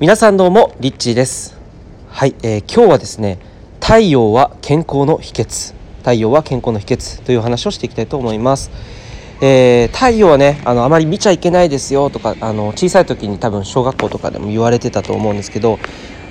皆さんどうもリッチーです。はい、えー、今日はですね太陽は健康の秘訣。太陽は健康の秘訣という話をしていきたいと思います。えー、太陽はねあのあまり見ちゃいけないですよとかあの小さい時に多分小学校とかでも言われてたと思うんですけど、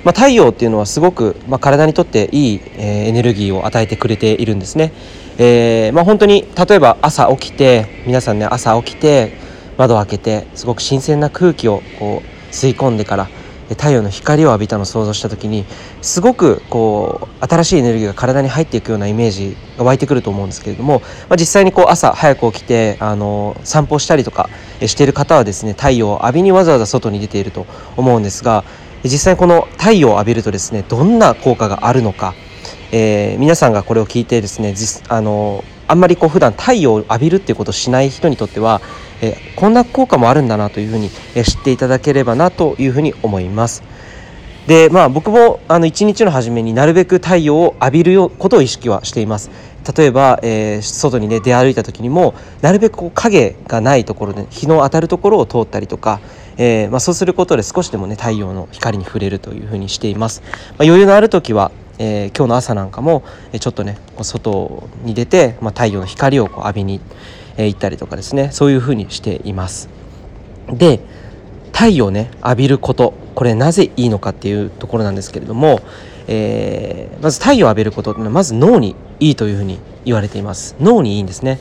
まあ、太陽っていうのはすごく、まあ、体にとっていい、えー、エネルギーを与えてくれているんですね、えーまあ、本当に例えば朝起きて皆さんね朝起きて窓を開けてすごく新鮮な空気をこう吸い込んでから太陽の光を浴びたのを想像した時にすごくこう新しいエネルギーが体に入っていくようなイメージが湧いてくると思うんですけれども、まあ、実際にこう朝早く起きてあの散歩したりとかしている方はですね太陽を浴びにわざわざ外に出ていると思うんですが実際この太陽を浴びるとですねどんな効果があるのか、えー、皆さんがこれを聞いてですねあのあんまりこう普段太陽を浴びるっていうことをしない人にとっては、えこんな効果もあるんだなというふうに、え知っていただければなというふうに思います。でまあ僕もあの一日の初めになるべく太陽を浴びることを意識はしています例えば、えー、外にね出歩いた時にもなるべくこう影がないところで日の当たるところを通ったりとか、えーまあ、そうすることで少しでもね太陽の光に触れるというふうにしています、まあ、余裕のある時はえー、今日の朝なんかもえちょっとね外に出て、まあ、太陽の光をこう浴びに、え行ったりとかですねそういうふうにしています。で太陽ね浴びることこれなぜいいのかっていうところなんですけれども、えー、まず太陽を浴びることってのはまず脳にいいというふうに言われています脳にいいんですね、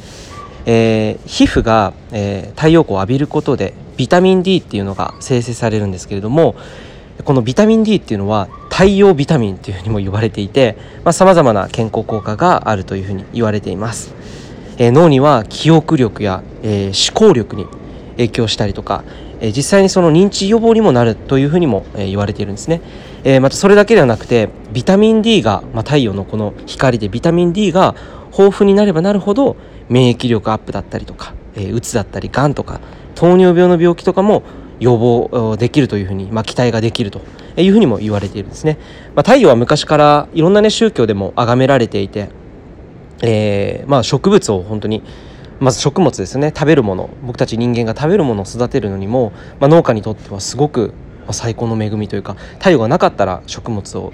えー、皮膚が、えー、太陽光を浴びることでビタミン D っていうのが生成されるんですけれどもこのビタミン D っていうのは太陽ビタミンというふうにも言われていてさまざ、まな健康効果があるというふうに言われています、えー、脳には記憶力や、えー、思考力に影響したりとか、え、実際にその認知予防にもなるというふうにも、え言われているんですね、えまたそれだけではなくてビタミン D が、まあ、太陽のこの光でビタミン D が豊富になればなるほど免疫力アップだったりとか、えうつだったりがんとか糖尿病の病気とかも予防できるというふうに、まあ、期待ができるというふうにも言われているんですね。まあ、太陽は昔からいろんな、ね、宗教でも崇められていて、えーまあ、植物を本当にまず食物ですね食べるもの僕たち人間が食べるものを育てるのにも、まあ、農家にとってはすごく最高の恵みというか太陽がなかったら食物を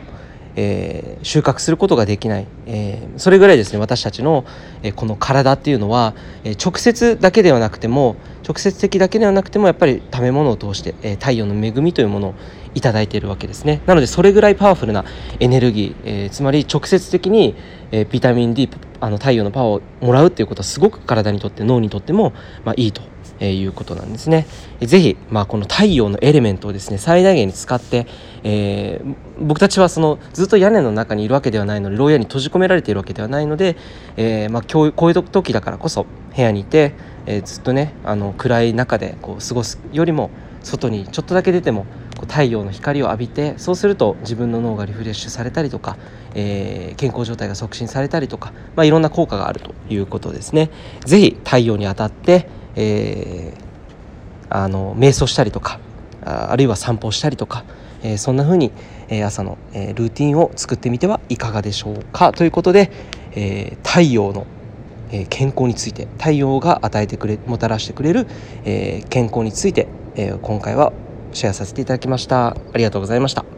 えー、収穫することができない、えー、それぐらいですね私たちの、えー、この体っていうのは、え直接だけではなくても直接的だけではなくてもやっぱり食べ物を通して、え太陽の恵みというものを頂いているわけですね。なのでそれぐらいパワフルなエネルギー、えつまり直接的に、えビタミン D あの太陽のパワーをもらうっていうことはすごく体にとって脳にとっても、まあ、いいとえー、いうことなんですね。ぜひ、まあ、この太陽のエレメントをですね最大限に使って、えー、僕たちはそのずっと屋根の中にいるわけではないので牢屋に閉じ込められているわけではないので、えーまあ、こういう時だからこそ部屋にいて、えー、ずっとねあの暗い中でこう過ごすよりも外にちょっとだけ出ても太陽の光を浴びてそうすると自分の脳がリフレッシュされたりとか、えー、健康状態が促進されたりとか、まあ、いろんな効果があるということですね。ぜひ太陽に当たってえー、あの瞑想したりとかあるいは散歩したりとか、えー、そんな風に、え、朝の、え、ルーティンを作ってみてはいかがでしょうか。ということで、え、太陽の、え、健康について太陽が与えてくれもたらしてくれる、え、健康について、え、今回はシェアさせていただきました。ありがとうございました。